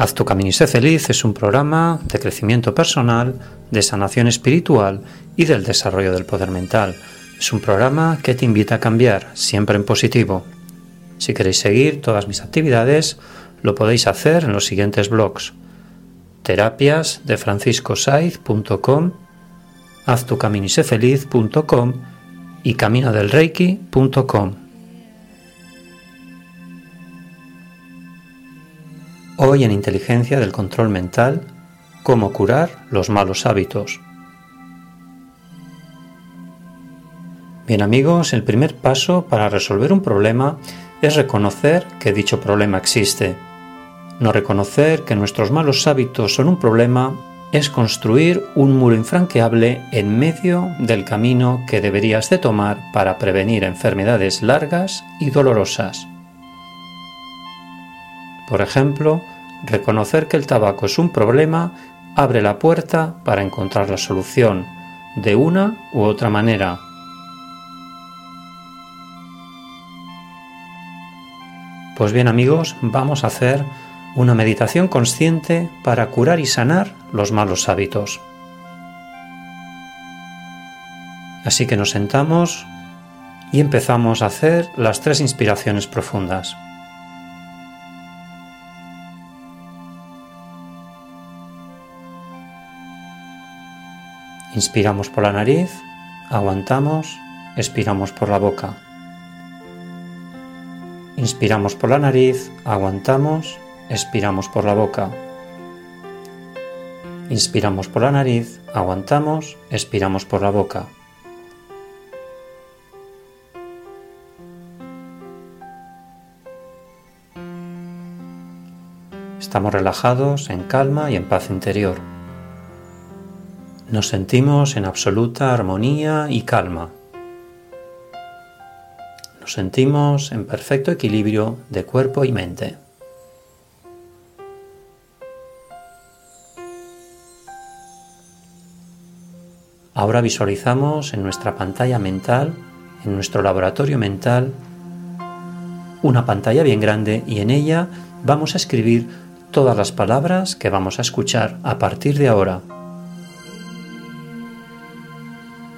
Haz tu camino y sé feliz es un programa de crecimiento personal, de sanación espiritual y del desarrollo del poder mental. Es un programa que te invita a cambiar, siempre en positivo. Si queréis seguir todas mis actividades, lo podéis hacer en los siguientes blogs. Terapias de franciscosaiz.com, haztucaminisefeliz.com y caminodelreiki.com. Hoy en Inteligencia del Control Mental, cómo curar los malos hábitos. Bien amigos, el primer paso para resolver un problema es reconocer que dicho problema existe. No reconocer que nuestros malos hábitos son un problema es construir un muro infranqueable en medio del camino que deberías de tomar para prevenir enfermedades largas y dolorosas. Por ejemplo, reconocer que el tabaco es un problema abre la puerta para encontrar la solución, de una u otra manera. Pues bien amigos, vamos a hacer una meditación consciente para curar y sanar los malos hábitos. Así que nos sentamos y empezamos a hacer las tres inspiraciones profundas. Inspiramos por la nariz, aguantamos, expiramos por la boca. Inspiramos por la nariz, aguantamos, expiramos por la boca. Inspiramos por la nariz, aguantamos, expiramos por la boca. Estamos relajados, en calma y en paz interior. Nos sentimos en absoluta armonía y calma. Nos sentimos en perfecto equilibrio de cuerpo y mente. Ahora visualizamos en nuestra pantalla mental, en nuestro laboratorio mental, una pantalla bien grande y en ella vamos a escribir todas las palabras que vamos a escuchar a partir de ahora.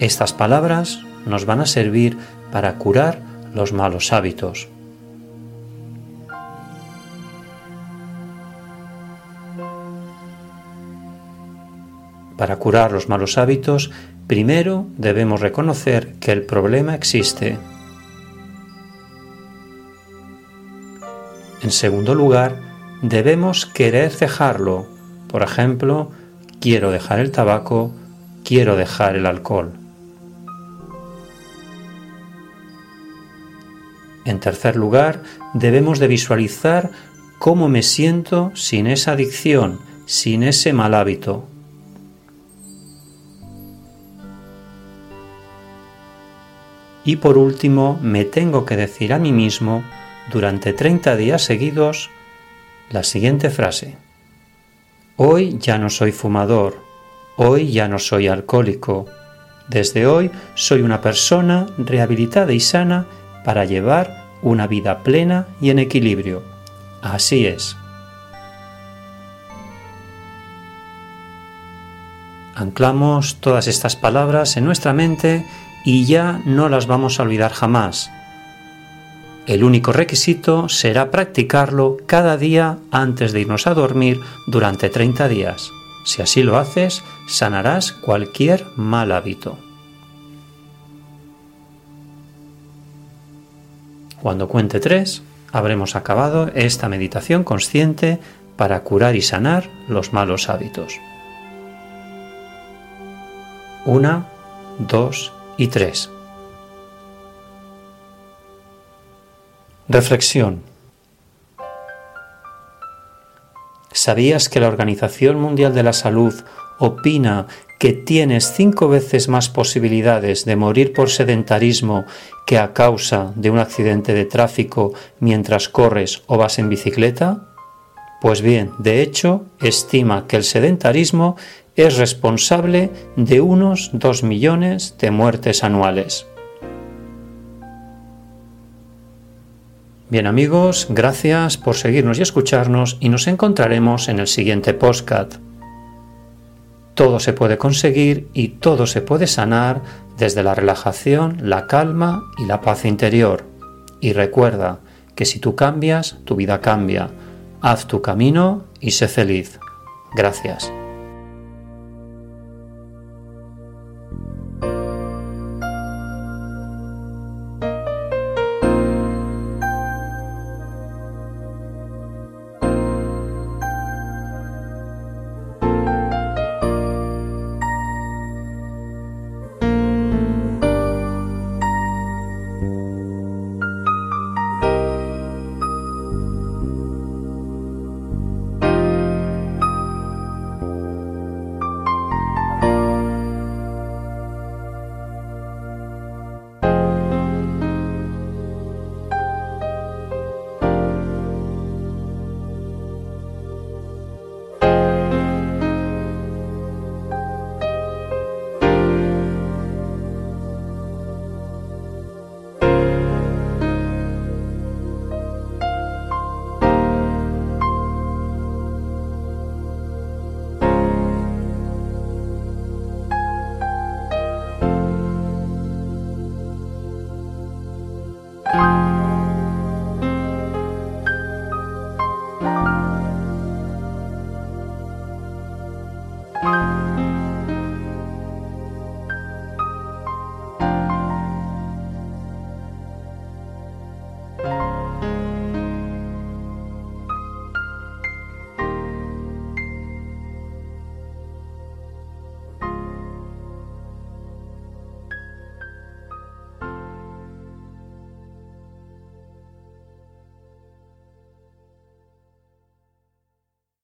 Estas palabras nos van a servir para curar los malos hábitos. Para curar los malos hábitos, primero debemos reconocer que el problema existe. En segundo lugar, debemos querer dejarlo. Por ejemplo, quiero dejar el tabaco, quiero dejar el alcohol. En tercer lugar, debemos de visualizar cómo me siento sin esa adicción, sin ese mal hábito. Y por último, me tengo que decir a mí mismo durante 30 días seguidos la siguiente frase. Hoy ya no soy fumador, hoy ya no soy alcohólico, desde hoy soy una persona rehabilitada y sana para llevar una vida plena y en equilibrio. Así es. Anclamos todas estas palabras en nuestra mente y ya no las vamos a olvidar jamás. El único requisito será practicarlo cada día antes de irnos a dormir durante 30 días. Si así lo haces, sanarás cualquier mal hábito. Cuando cuente tres, habremos acabado esta meditación consciente para curar y sanar los malos hábitos. Una, dos y tres. Reflexión. ¿Sabías que la Organización Mundial de la Salud opina que tienes cinco veces más posibilidades de morir por sedentarismo que a causa de un accidente de tráfico mientras corres o vas en bicicleta? Pues bien, de hecho, estima que el sedentarismo es responsable de unos 2 millones de muertes anuales. Bien amigos, gracias por seguirnos y escucharnos y nos encontraremos en el siguiente postcat. Todo se puede conseguir y todo se puede sanar desde la relajación, la calma y la paz interior. Y recuerda que si tú cambias, tu vida cambia Haz tu camino y sé feliz. Gracias. Bye.